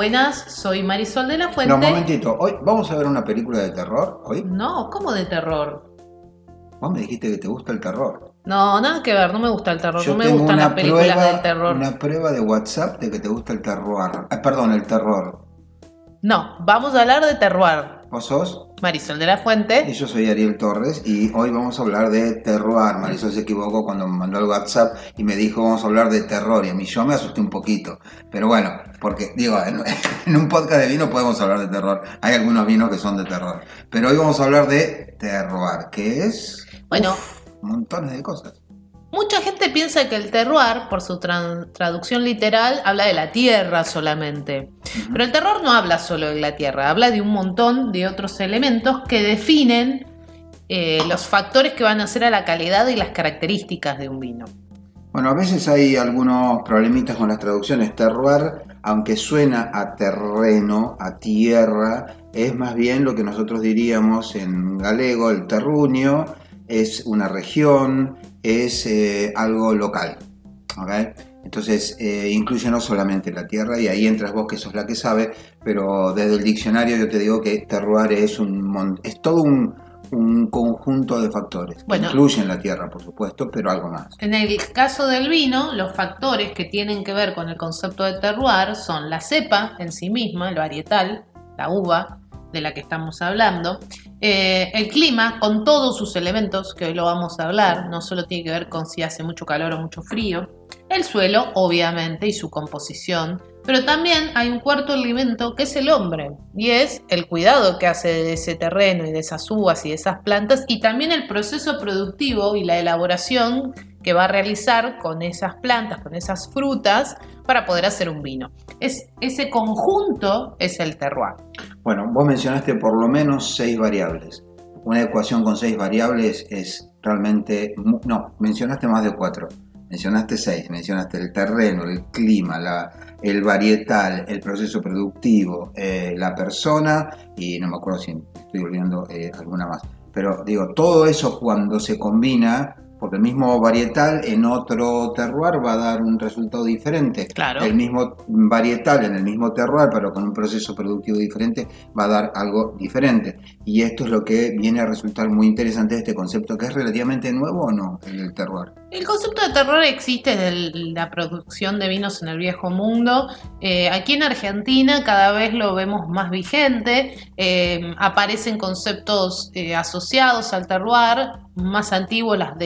Buenas. Soy Marisol de la Fuente. No, un momentito. Hoy vamos a ver una película de terror. Hoy. No, ¿cómo de terror? Vos me dijiste que te gusta el terror. No, nada que ver. No me gusta el terror. Yo no me tengo gustan una las películas prueba, del terror. Una prueba de WhatsApp de que te gusta el terror. Ah, perdón, el terror. No, vamos a hablar de terror. ¿Vos sos? Marisol de la Y Fuente. yo soy Ariel Torres y hoy vamos a hablar de terror. Marisol se equivocó cuando me mandó el WhatsApp y me dijo vamos a hablar de terror y a mí yo me asusté un poquito. Pero bueno, porque digo, en, en un podcast de vino podemos hablar de terror. Hay algunos vinos que son de terror. Pero hoy vamos a hablar de terroir, que es Bueno, montones de cosas. Mucha gente piensa que el terroir, por su traducción literal, habla de la tierra solamente. Pero el terror no habla solo de la tierra, habla de un montón de otros elementos que definen eh, los factores que van a hacer a la calidad y las características de un vino. Bueno, a veces hay algunos problemitas con las traducciones. Terroir, aunque suena a terreno, a tierra, es más bien lo que nosotros diríamos en galego, el terruño, es una región, es eh, algo local. Entonces, eh, incluye no solamente la tierra, y ahí entras vos que sos la que sabe, pero desde el diccionario yo te digo que terroir es, un, es todo un, un conjunto de factores. Bueno. incluyen la tierra, por supuesto, pero algo más. En el caso del vino, los factores que tienen que ver con el concepto de terroir son la cepa en sí misma, el varietal, la uva de la que estamos hablando, eh, el clima con todos sus elementos, que hoy lo vamos a hablar, no solo tiene que ver con si hace mucho calor o mucho frío, el suelo, obviamente, y su composición, pero también hay un cuarto elemento que es el hombre, y es el cuidado que hace de ese terreno y de esas uvas y de esas plantas, y también el proceso productivo y la elaboración que va a realizar con esas plantas, con esas frutas, para poder hacer un vino. Es, ese conjunto es el terroir. Bueno, vos mencionaste por lo menos seis variables. Una ecuación con seis variables es realmente... No, mencionaste más de cuatro. Mencionaste seis. Mencionaste el terreno, el clima, la- el varietal, el proceso productivo, eh, la persona y no me acuerdo si estoy olvidando eh, alguna más. Pero digo, todo eso cuando se combina, porque el mismo varietal en otro terroir va a dar un resultado diferente. Claro. El mismo varietal en el mismo terroir, pero con un proceso productivo diferente, va a dar algo diferente. Y esto es lo que viene a resultar muy interesante de este concepto, que es relativamente nuevo o no, el del terroir. El concepto de terror existe desde la producción de vinos en el viejo mundo. Eh, aquí en Argentina cada vez lo vemos más vigente. Eh, aparecen conceptos eh, asociados al terroir, más antiguos las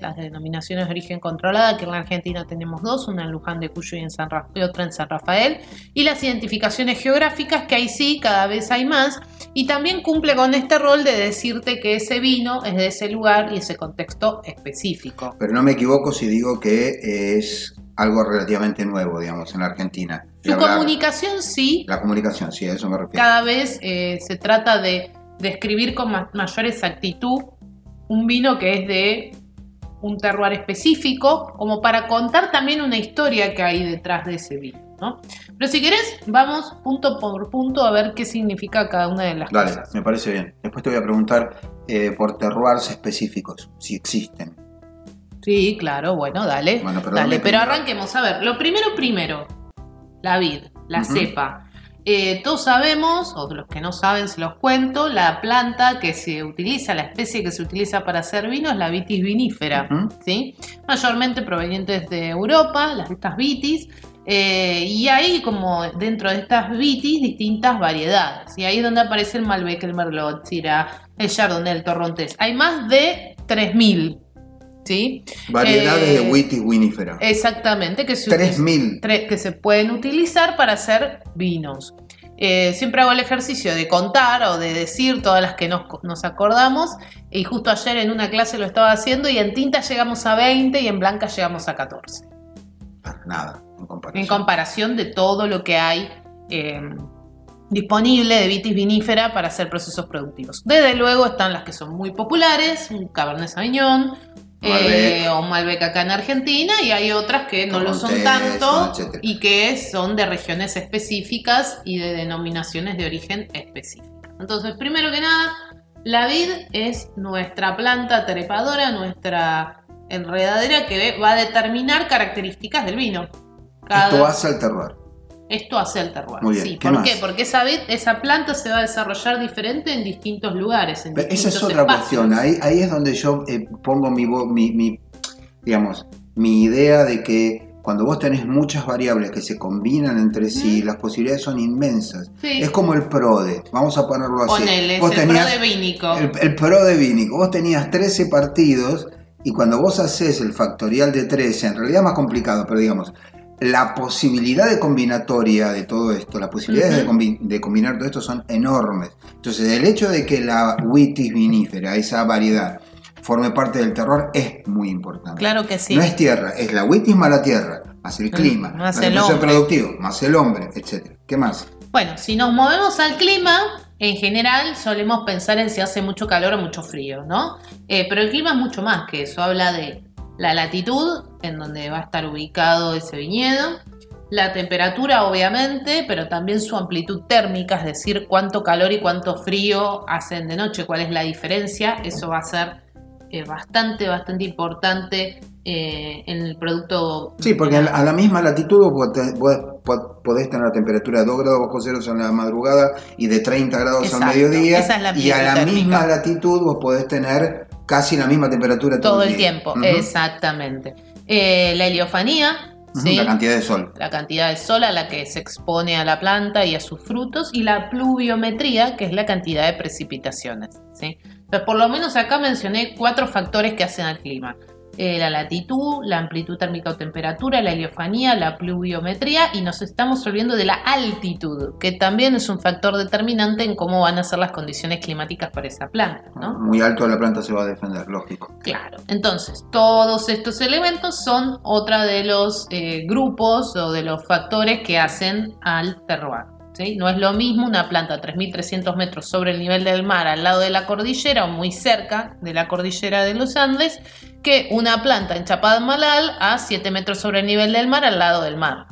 Las denominaciones de origen controlada, que en la Argentina tenemos dos, una en Luján de Cuyo y, en San Ra- y otra en San Rafael. Y las identificaciones geográficas, que ahí sí, cada vez hay más. Y también cumple con este rol de decirte que ese vino es de ese lugar y ese contexto específico. Pero no me equivoco si digo que es algo relativamente nuevo, digamos, en la Argentina. Su hablar- comunicación sí, La comunicación, sí, a eso me refiero. cada vez eh, se trata de describir con ma- mayor exactitud un vino que es de un terroir específico, como para contar también una historia que hay detrás de ese vino. ¿no? Pero si querés, vamos punto por punto a ver qué significa cada una de las Dale, cosas. me parece bien. Después te voy a preguntar eh, por terroirs específicos, si existen. Sí, claro, bueno, dale. Bueno, pero dale, pero arranquemos. A ver, lo primero primero, la vid, la cepa. Eh, todos sabemos, o los que no saben se los cuento, la planta que se utiliza, la especie que se utiliza para hacer vino es la vitis vinífera. ¿sí? mayormente provenientes de Europa, las estas vitis, eh, y hay como dentro de estas vitis distintas variedades, y ahí es donde aparece el Malbec, el Merlot, Syrah, el Chardonnay, el Torrontés. Hay más de 3.000, ¿sí? Variedades Eh, de Witty winifera. Exactamente, que se, 3000. tre- que se pueden utilizar para hacer vinos. Eh, siempre hago el ejercicio de contar o de decir todas las que nos, nos acordamos. Y justo ayer en una clase lo estaba haciendo y en tinta llegamos a 20 y en blanca llegamos a 14. Nada, en comparación. En comparación de todo lo que hay eh, disponible de vitis vinífera para hacer procesos productivos. Desde luego están las que son muy populares, un Cabernet Sauvignon, eh, o Malbec acá en Argentina, y hay otras que no lo son tanto etcétera. y que son de regiones específicas y de denominaciones de origen específicas. Entonces, primero que nada, la vid es nuestra planta trepadora, nuestra enredadera que va a determinar características del vino. Cada- Esto hace al terroir. Esto hace el terroir. Muy bien, Sí, ¿qué ¿Por más? qué? Porque esa, esa planta se va a desarrollar diferente en distintos lugares. En Pero Esa es otra espacios. cuestión. Ahí, ahí es donde yo eh, pongo mi, mi, mi, digamos, mi idea de que cuando vos tenés muchas variables que se combinan entre sí, las posibilidades son inmensas. Sí. Es como el PRODE, vamos a ponerlo así. Ponele, Vos el tenías pro de vínico. el, el PRODE Vínico, vos tenías 13 partidos y cuando vos haces el factorial de 13, en realidad es más complicado, pero digamos, la posibilidad de combinatoria de todo esto, las posibilidades de, Ujú. combi- de combinar todo esto son enormes. Entonces, el hecho de que la vitis vinífera, esa variedad, forme parte del terror es muy importante. Claro que sí. No es tierra, es la vitis más la tierra, más el clima, Mm, más más el hombre. productivo, más el hombre, etc. ¿Qué más? Bueno, si nos movemos al clima, en general solemos pensar en si hace mucho calor o mucho frío, ¿no? Eh, pero el clima es mucho más que eso. Habla de la latitud en donde va a estar ubicado ese viñedo, la temperatura obviamente, pero también su amplitud térmica, es decir, cuánto calor y cuánto frío hacen de noche, cuál es la diferencia. Eso va a ser eh, bastante, bastante importante eh, en el producto. Sí, porque a la, misma latitud vos podés, tener la temperatura de 2 grados bajo cero en la madrugada y de 30 grados Exacto, al mediodía. esa es la y a la misma latitud vos podés tener casi la misma temperatura todo, todo el tiempo, exactamente. Eh, la heliofanía. La cantidad de sol. la cantidad de sol a la que se expone a la planta y a sus frutos, y la pluviometría, que es la cantidad de precipitaciones. ¿sí? Entonces, por lo menos acá mencioné cuatro factores que hacen al clima. Eh, la latitud, la amplitud térmica o temperatura, la heliofanía, la pluviometría y nos estamos olvidando de la altitud, que también es un factor determinante en cómo van a ser las condiciones climáticas para esa planta. ¿no? Muy alto la planta se va a defender, lógico. Claro, entonces todos estos elementos son otra de los eh, grupos o de los factores que hacen al terroir. ¿Sí? No es lo mismo una planta a 3.300 metros sobre el nivel del mar al lado de la cordillera o muy cerca de la cordillera de los Andes que una planta en Chapadmalal a 7 metros sobre el nivel del mar al lado del mar.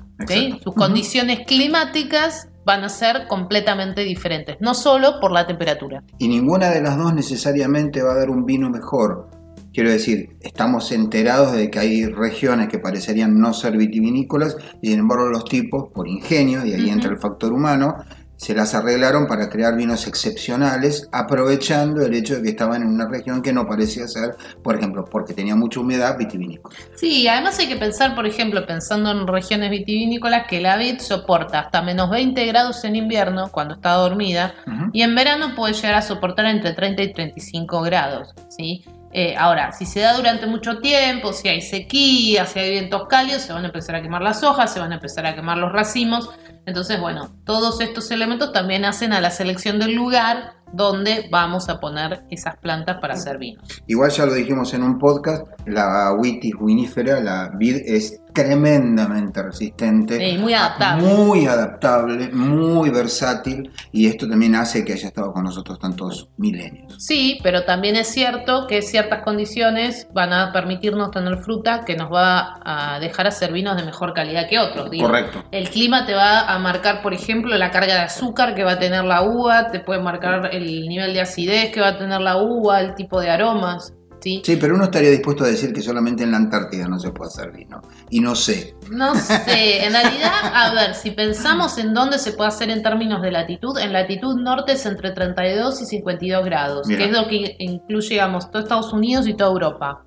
Sus condiciones climáticas van a ser completamente diferentes, no solo por la temperatura. Y ninguna de las dos necesariamente va a dar un vino mejor. Quiero decir, estamos enterados de que hay regiones que parecerían no ser vitivinícolas y sin embargo los tipos, por ingenio, y ahí entra el factor humano, se las arreglaron para crear vinos excepcionales, aprovechando el hecho de que estaban en una región que no parecía ser, por ejemplo, porque tenía mucha humedad, vitivinícola. Sí, además hay que pensar, por ejemplo, pensando en regiones vitivinícolas, que la vid soporta hasta menos 20 grados en invierno, cuando está dormida, y en verano puede llegar a soportar entre 30 y 35 grados, ¿sí? Eh, ahora, si se da durante mucho tiempo, si hay sequía, si hay vientos cálidos, se van a empezar a quemar las hojas, se van a empezar a quemar los racimos. Entonces, bueno, todos estos elementos también hacen a la selección del lugar donde vamos a poner esas plantas para hacer vinos. Igual ya lo dijimos en un podcast, la vitis vinífera, la vid es tremendamente resistente. Sí, muy adaptable. Muy adaptable, muy versátil y esto también hace que haya estado con nosotros tantos milenios. Sí, pero también es cierto que ciertas condiciones van a permitirnos tener fruta que nos va a dejar hacer vinos de mejor calidad que otros. digo. Correcto. El clima te va a marcar, por ejemplo, la carga de azúcar que va a tener la uva, te puede marcar el nivel de acidez que va a tener la uva, el tipo de aromas. ¿Sí? Sí, pero uno estaría dispuesto a decir que solamente en la Antártida no se puede hacer vino. Y no sé. No sé, en realidad, a ver, si pensamos en dónde se puede hacer en términos de latitud, en latitud norte es entre 32 y 52 grados, Mira. que es lo que incluye, digamos, todo Estados Unidos y toda Europa.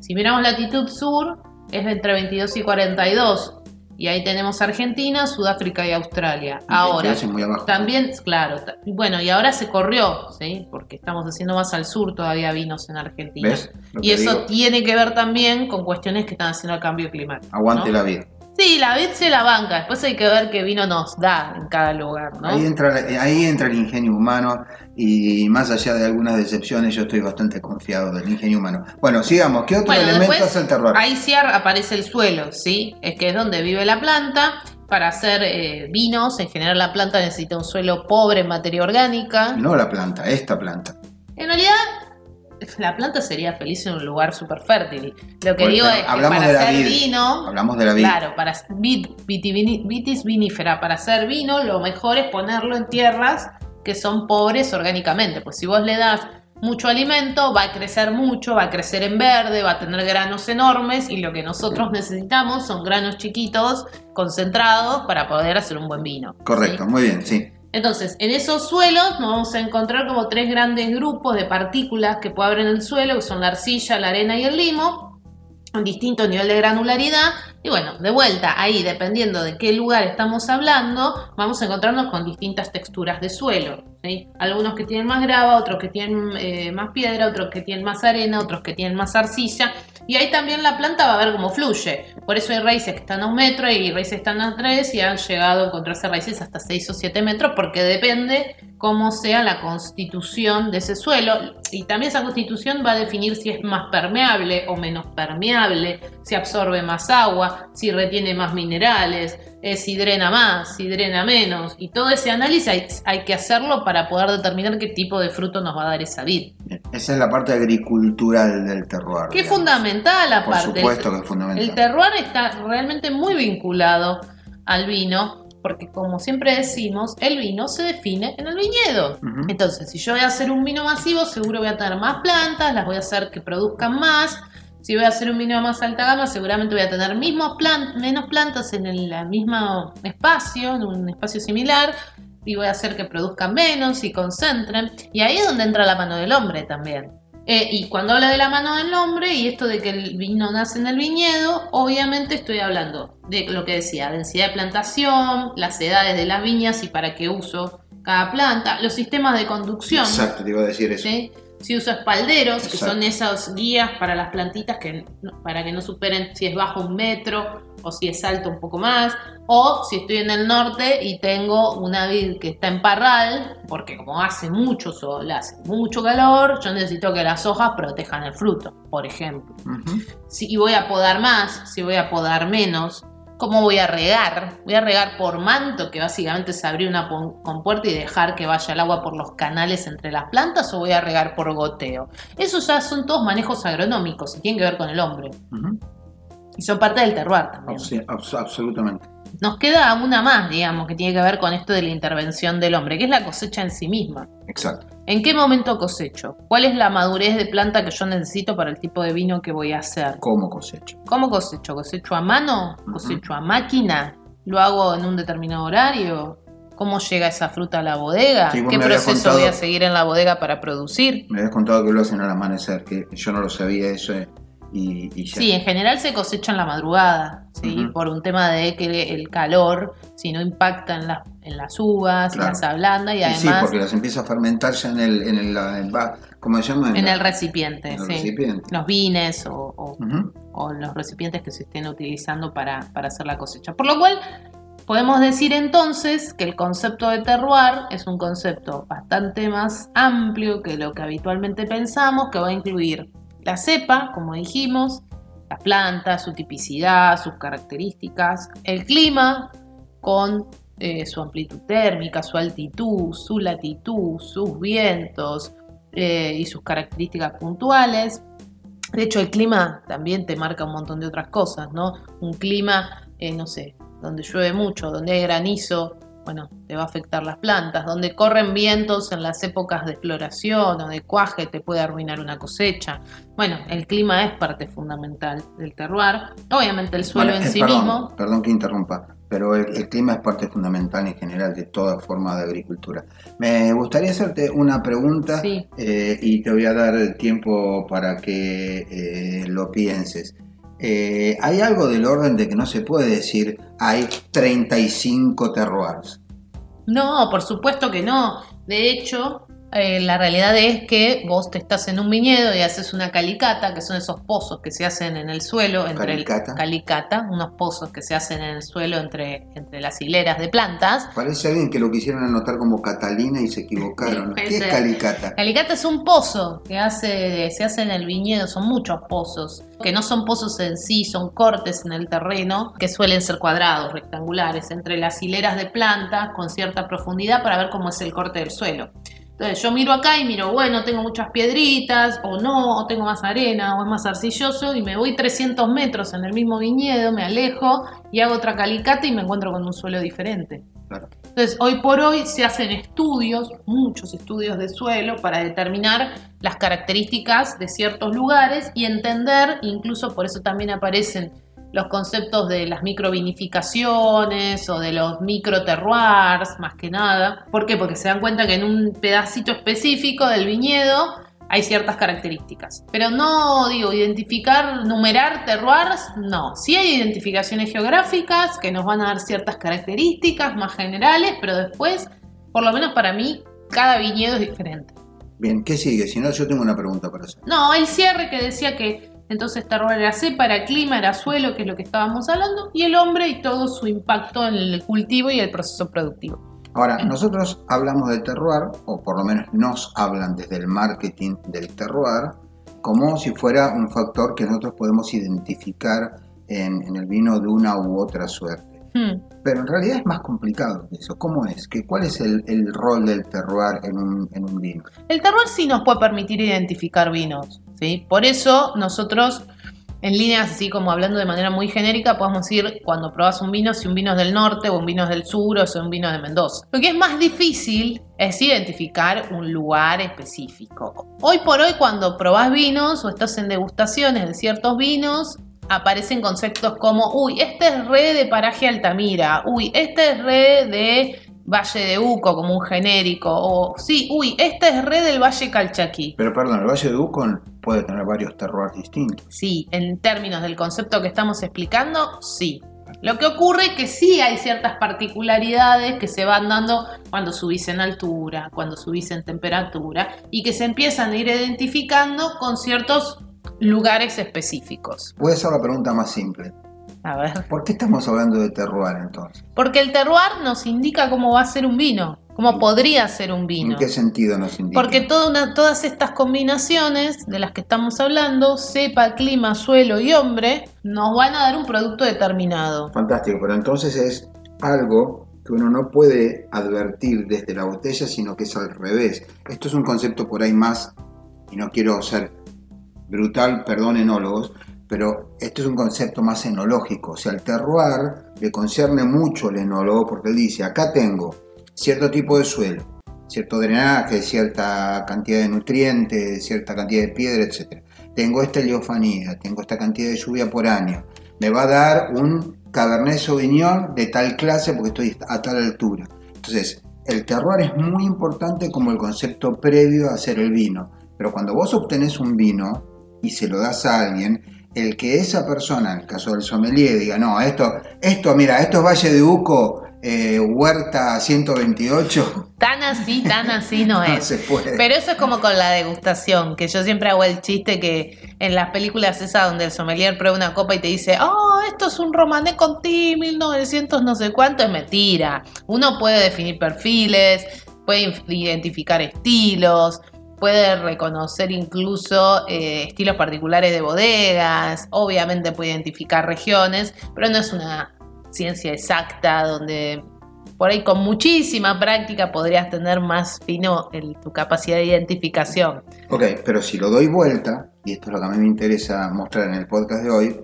Si miramos latitud sur, es entre 22 y 42, y ahí tenemos Argentina, Sudáfrica y Australia. Ahora, Es muy abajo. también, claro, bueno, y ahora se corrió, ¿sí? Porque estamos haciendo más al sur todavía vinos en Argentina. Y eso digo, tiene que ver también con cuestiones que están haciendo el cambio climático. aguante ¿no? la vida. Sí, la vid se la banca. Después hay que ver qué vino nos da en cada lugar, ¿no? Ahí, entra, ahí entra el ingenio humano y más allá de algunas decepciones yo estoy bastante confiado del ingenio humano. Bueno, sigamos. ¿Qué otro Bueno, elemento hace el terror? ahí sí ar- aparece el suelo, ¿sí? Es que es donde vive la planta. para hacer eh, vinos, en general la planta necesita un suelo pobre en materia orgánica. No la planta, esta planta. En realidad, la planta sería feliz en un lugar súper fértil. Lo que digo es que para de hacer vid. vino, Hablamos de la vid. claro, para vitis vinífera, para hacer vino, lo mejor es ponerlo en tierras que son pobres orgánicamente. Pues si vos le das mucho alimento, va a crecer mucho, va a crecer en verde, va a tener granos enormes y lo que nosotros necesitamos son granos chiquitos, concentrados, para poder hacer un buen vino. Correcto, ¿sí? muy bien, sí. Entonces, en esos suelos nos vamos a encontrar como tres grandes grupos de partículas que puede haber en el suelo, que son la arcilla, la arena y el limo, un distinto nivel de granularidad. Y bueno, de vuelta, ahí, dependiendo de qué lugar estamos hablando, vamos a encontrarnos con distintas texturas de suelo. Algunos que tienen más grava, otros que tienen eh, más piedra, otros que tienen más arena, otros que tienen más arcilla. Y ahí también la planta va a ver cómo fluye. Por eso hay raíces que están a un metro y raíces que están a tres y han llegado a encontrarse raíces hasta 6 o 7 metros porque depende cómo sea la constitución de ese suelo. Y también esa constitución va a definir si es más permeable o menos permeable, si absorbe más agua, si retiene más minerales, eh, si drena más, si drena menos. Y todo ese análisis hay, hay que hacerlo para poder determinar qué tipo de fruto nos va a dar esa vid. Esa es la parte agricultural del terroir. Que es fundamental Por aparte. supuesto que es fundamental. El terroir está realmente muy vinculado al vino, porque como siempre decimos, el vino se define en el viñedo. Entonces, si yo voy a hacer un vino masivo, seguro voy a tener más plantas, las voy a hacer que produzcan más. Si voy a hacer un vino más alta gama, seguramente voy a tener mismos plan- menos plantas en el mismo espacio, en un espacio similar, y voy a hacer que produzcan menos y concentren. Y ahí es donde entra la mano del hombre también. Eh, y cuando hablo de la mano del hombre y esto de que el vino nace en el viñedo, obviamente estoy hablando de lo que decía, densidad de plantación, las edades de las viñas y para qué uso cada planta, los sistemas de conducción. Exacto, te iba a decir eso. ¿sí? Si uso espalderos, que son esos guías para las plantitas que para que no superen si es bajo un metro o si es alto un poco más, o si estoy en el norte y tengo una vid que está en parral, porque como hace mucho sol, hace mucho calor, yo necesito que las hojas protejan el fruto, por ejemplo. Ujú. Si voy a podar más, si voy a podar menos, ¿cómo voy a regar? Voy a regar por manto, que básicamente es abrir una compuerta y dejar que vaya el agua por los canales entre las plantas, o voy a regar por goteo. Esos ya son todos manejos agronómicos y tienen que ver con el hombre. Y son parte del terroir también. Sí, abs- absolutamente. Nos queda una más, digamos, que tiene que ver con esto de la intervención del hombre, que es la cosecha en sí misma. Exacto. ¿En qué momento cosecho? ¿Cuál es la madurez de planta que yo necesito para el tipo de vino que voy a hacer? ¿Cómo cosecho? ¿Cómo cosecho? ¿Cosecho a mano? ¿Cosecho a máquina? ¿Lo hago en un determinado horario? ¿Cómo llega esa fruta a la bodega? Sí, ¿Qué proceso contado- voy a seguir en la bodega para producir? Me habías contado que lo hacen al amanecer, que yo no lo sabía eso y, y ya. Sí, en general se cosecha en la madrugada, ¿sí? Por un tema de que el calor, si no impacta en, las- en las uvas, Claro. las ablanda y, Y sí, además porque las empieza a fermentar ya en el, en el, en ¿cómo se llama? en la- el recipiente, en el sí. recipiente. los vines o, o- o los recipientes que se estén utilizando para, para hacer la cosecha. Por lo cual, podemos decir entonces que el concepto de terroir es un concepto bastante más amplio que lo que habitualmente pensamos, que va a incluir la cepa, como dijimos, la planta, su tipicidad, sus características, el clima con eh, su amplitud térmica, su altitud, su latitud, sus vientos eh, y sus características puntuales. De hecho, el clima también te marca un montón de otras cosas, ¿no? Un clima, eh, no sé, donde llueve mucho, donde hay granizo, bueno, te va a afectar las plantas. Donde corren vientos en las épocas de floración o de cuaje, te puede arruinar una cosecha. Bueno, el clima es parte fundamental del terroir. Obviamente el suelo Bueno, en eh, sí perdón, mismo. Perdón que interrumpa, pero el, el clima es parte fundamental en general de toda forma de agricultura. Me gustaría hacerte una pregunta Sí. eh, y te voy a dar tiempo para que eh, lo pienses. Eh, hay algo del orden de que no se puede decir hay 35 terroirs. No, por supuesto que no. De hecho, eh, la realidad es que vos te estás en un viñedo y haces una calicata, que son esos pozos que se hacen en el suelo, entre Calicata. el calicata, unos pozos que se hacen en el suelo entre, entre las hileras de plantas. Parece alguien que lo quisieron anotar como Catalina y se equivocaron. ¿Qué es calicata? Calicata es un pozo que hace, se hace en el viñedo, son muchos pozos, que no son pozos en sí, son cortes en el terreno, que suelen ser cuadrados, rectangulares, entre las hileras de plantas con cierta profundidad para ver cómo es el corte del suelo. Entonces yo miro acá y miro, bueno, tengo muchas piedritas, o no, o tengo más arena, o es más arcilloso, y me voy 300 metros en el mismo viñedo, me alejo y hago otra calicata y me encuentro con un suelo diferente. Claro. Entonces, hoy por hoy se hacen estudios, muchos estudios de suelo, para determinar las características de ciertos lugares y entender, incluso por eso también aparecen los conceptos de las microvinificaciones o de los microterroirs, más que nada. ¿Por qué? Porque se dan cuenta que en un pedacito específico del viñedo hay ciertas características. Pero no digo identificar, numerar terroirs, no. Sí hay identificaciones geográficas que nos van a dar ciertas características más generales, pero después, por lo menos para mí, cada viñedo es diferente. Bien, ¿qué sigue? Si no, yo tengo una pregunta para hacer. No, el cierre que decía que entonces terroir era cepa, era clima, era suelo, que es lo que estábamos hablando, y el hombre y todo su impacto en el cultivo y el proceso productivo. Ahora, nosotros hablamos del terroir, o por lo menos nos hablan desde el marketing del terroir, como si fuera un factor que nosotros podemos identificar en, en el vino de una u otra suerte. Hmm. Pero en realidad es más complicado que eso. ¿Cómo es? ¿Que, ¿Cuál es el, el rol del terroir en un, en un vino? El terroir sí nos puede permitir identificar vinos, ¿sí? Por eso nosotros, en líneas así como hablando de manera muy genérica, podemos decir cuando probas un vino si un vino es del norte o un vino es del sur o si un vino es de Mendoza. Lo que es más difícil es identificar un lugar específico. Hoy por hoy cuando probás vinos o estás en degustaciones de ciertos vinos, aparecen conceptos como, uy, este es re de paraje Altamira, uy, este es re de Valle de Uco como un genérico, o sí, uy, este es re del Valle Calchaquí. Pero perdón, el Valle de Ucon puede tener varios terroirs distintos. Sí, en términos del concepto que estamos explicando, sí. Lo que ocurre es que sí hay ciertas particularidades que se van dando cuando subís en altura, cuando subís en temperatura y que se empiezan a ir identificando con ciertos lugares específicos. Voy a hacer la pregunta más simple. A ver. ¿Por qué estamos hablando de terroir entonces? Porque el terroir nos indica cómo va a ser un vino, cómo podría ser un vino. ¿En qué sentido nos indica? Porque toda una- todas estas combinaciones de las que estamos hablando, cepa, clima, suelo y hombre, nos van a dar un producto determinado. Fantástico, pero entonces es algo que uno no puede advertir desde la botella, sino que es al revés. Esto es un concepto por ahí más, y no quiero ser brutal, perdón enólogos, pero esto es un concepto más enológico. O sea, el terroir le concierne mucho al enólogo porque él dice, acá tengo cierto tipo de suelo, cierto drenaje, cierta cantidad de nutrientes, cierta cantidad de piedra, etc. Tengo esta heliofanía, tengo esta cantidad de lluvia por año. Me va a dar un Cabernet Sauvignon de tal clase porque estoy a tal altura. Entonces, el terroir es muy importante como el concepto previo a hacer el vino. Pero cuando vos obtenés un vino y se lo das a alguien, el que esa persona, en el caso del sommelier, diga, no, esto, esto, mira, esto es Valle de Uco, eh, Huerta 128, Tan así, tan así no no es. se puede. Pero eso es como con la degustación, que yo siempre hago el chiste que en las películas esas donde el sommelier prueba una copa y te dice, oh, esto es un romané Conti 1900 no sé cuánto, es mentira. Uno puede definir perfiles, puede identificar estilos, puede reconocer incluso eh, estilos particulares de bodegas, obviamente puede identificar regiones, pero no es una ciencia exacta donde por ahí con muchísima práctica podrías tener más fino tu capacidad de identificación. Ok, pero si lo doy vuelta, y esto es lo que a mí me interesa mostrar en el podcast de hoy,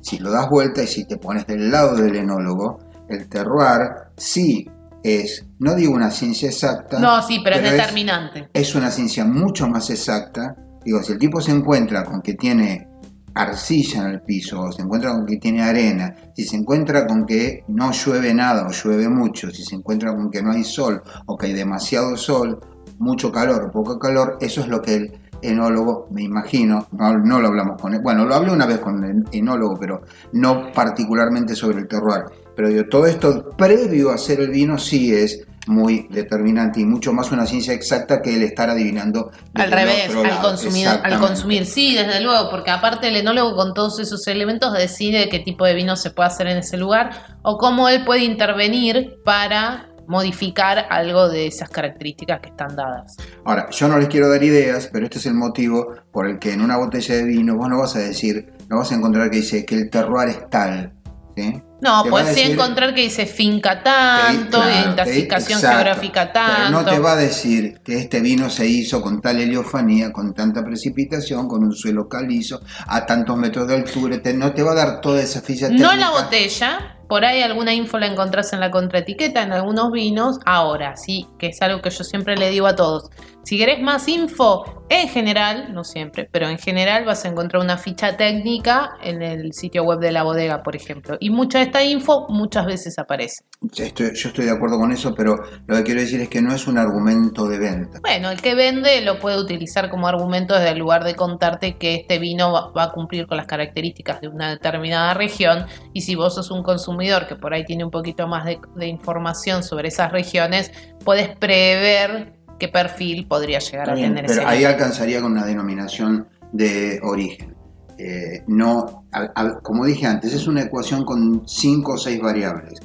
si lo das vuelta y si te pones del lado del enólogo, el terroir sí es, no digo una ciencia exacta, No, sí, pero, es Pero es- determinante. es una ciencia mucho más exacta. Digo, si el tipo se encuentra con que tiene arcilla en el piso, o se encuentra con que tiene arena, si se encuentra con que no llueve nada o llueve mucho, si se encuentra con que no hay sol o que hay demasiado sol, mucho calor o poco calor, eso es lo que el enólogo, me imagino, no, no lo hablamos con él, bueno, lo hablé una vez con el enólogo, pero no particularmente sobre el terroir. Pero digo, todo esto previo a hacer el vino sí es muy determinante y mucho más una ciencia exacta que el estar adivinando. Al revés, al consumir, al consumir, sí, desde luego, porque aparte el enólogo con todos esos elementos decide qué tipo de vino se puede hacer en ese lugar o cómo él puede intervenir para modificar algo de esas características que están dadas. Ahora, yo no les quiero dar ideas, pero este es el motivo por el que en una botella de vino vos no vas a decir, no vas a encontrar que dice que el terroir es tal. ¿sí? No, puedes sí encontrar que dice finca tanto, Te- claro, identificación te- exacto. geográfica Pero tanto. no te va a decir que este vino se hizo con tal heliofanía, con tanta precipitación, con un suelo calizo, a tantos metros de altura. te- no te va a dar toda esa ficha No técnica. en la botella, por ahí alguna info la encontrás en la contraetiqueta, en algunos vinos. Ahora, sí, que es algo que yo siempre le digo a todos. Si querés más info, en general, no siempre, pero en general vas a encontrar una ficha técnica en el sitio web de la bodega, por ejemplo. Y mucha de esta info muchas veces aparece. Estoy- yo estoy de acuerdo con eso, pero lo que quiero decir es que no es un argumento de venta. Bueno, el que vende lo puede utilizar como argumento desde el lugar de contarte que este vino va, va a cumplir con las características de una determinada región y si vos sos un consumidor que por ahí tiene un poquito más de, de información sobre esas regiones, puedes prever qué perfil podría llegar a tener pero ese ahí alcanzaría con una denominación de origen. Eh, no, a- a- como dije antes, es una ecuación con cinco o seis variables.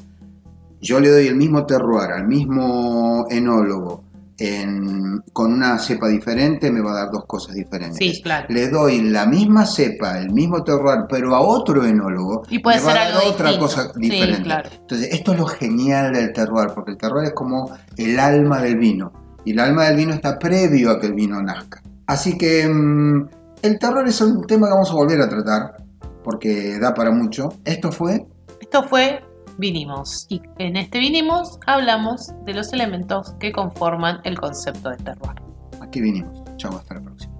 Yo le doy el mismo terroir al mismo enólogo en- con una cepa diferente, me va a dar dos cosas diferentes. Sí, claro. Le doy la misma cepa, el mismo terroir, pero a otro enólogo, Y puede me va ser a dar algo otra distinto. cosa Sí, diferente. claro. Entonces, esto es lo genial del terroir, porque el terroir es como el alma del vino. Y el alma del vino está previo a que el vino nazca. Así que mm, el terroir es un tema que vamos a volver a tratar, porque da para mucho. Esto fue Esto fue Vinimos y en este Vinimos hablamos de los elementos que conforman el concepto de terroir. Aquí vinimos. Chao, hasta la próxima.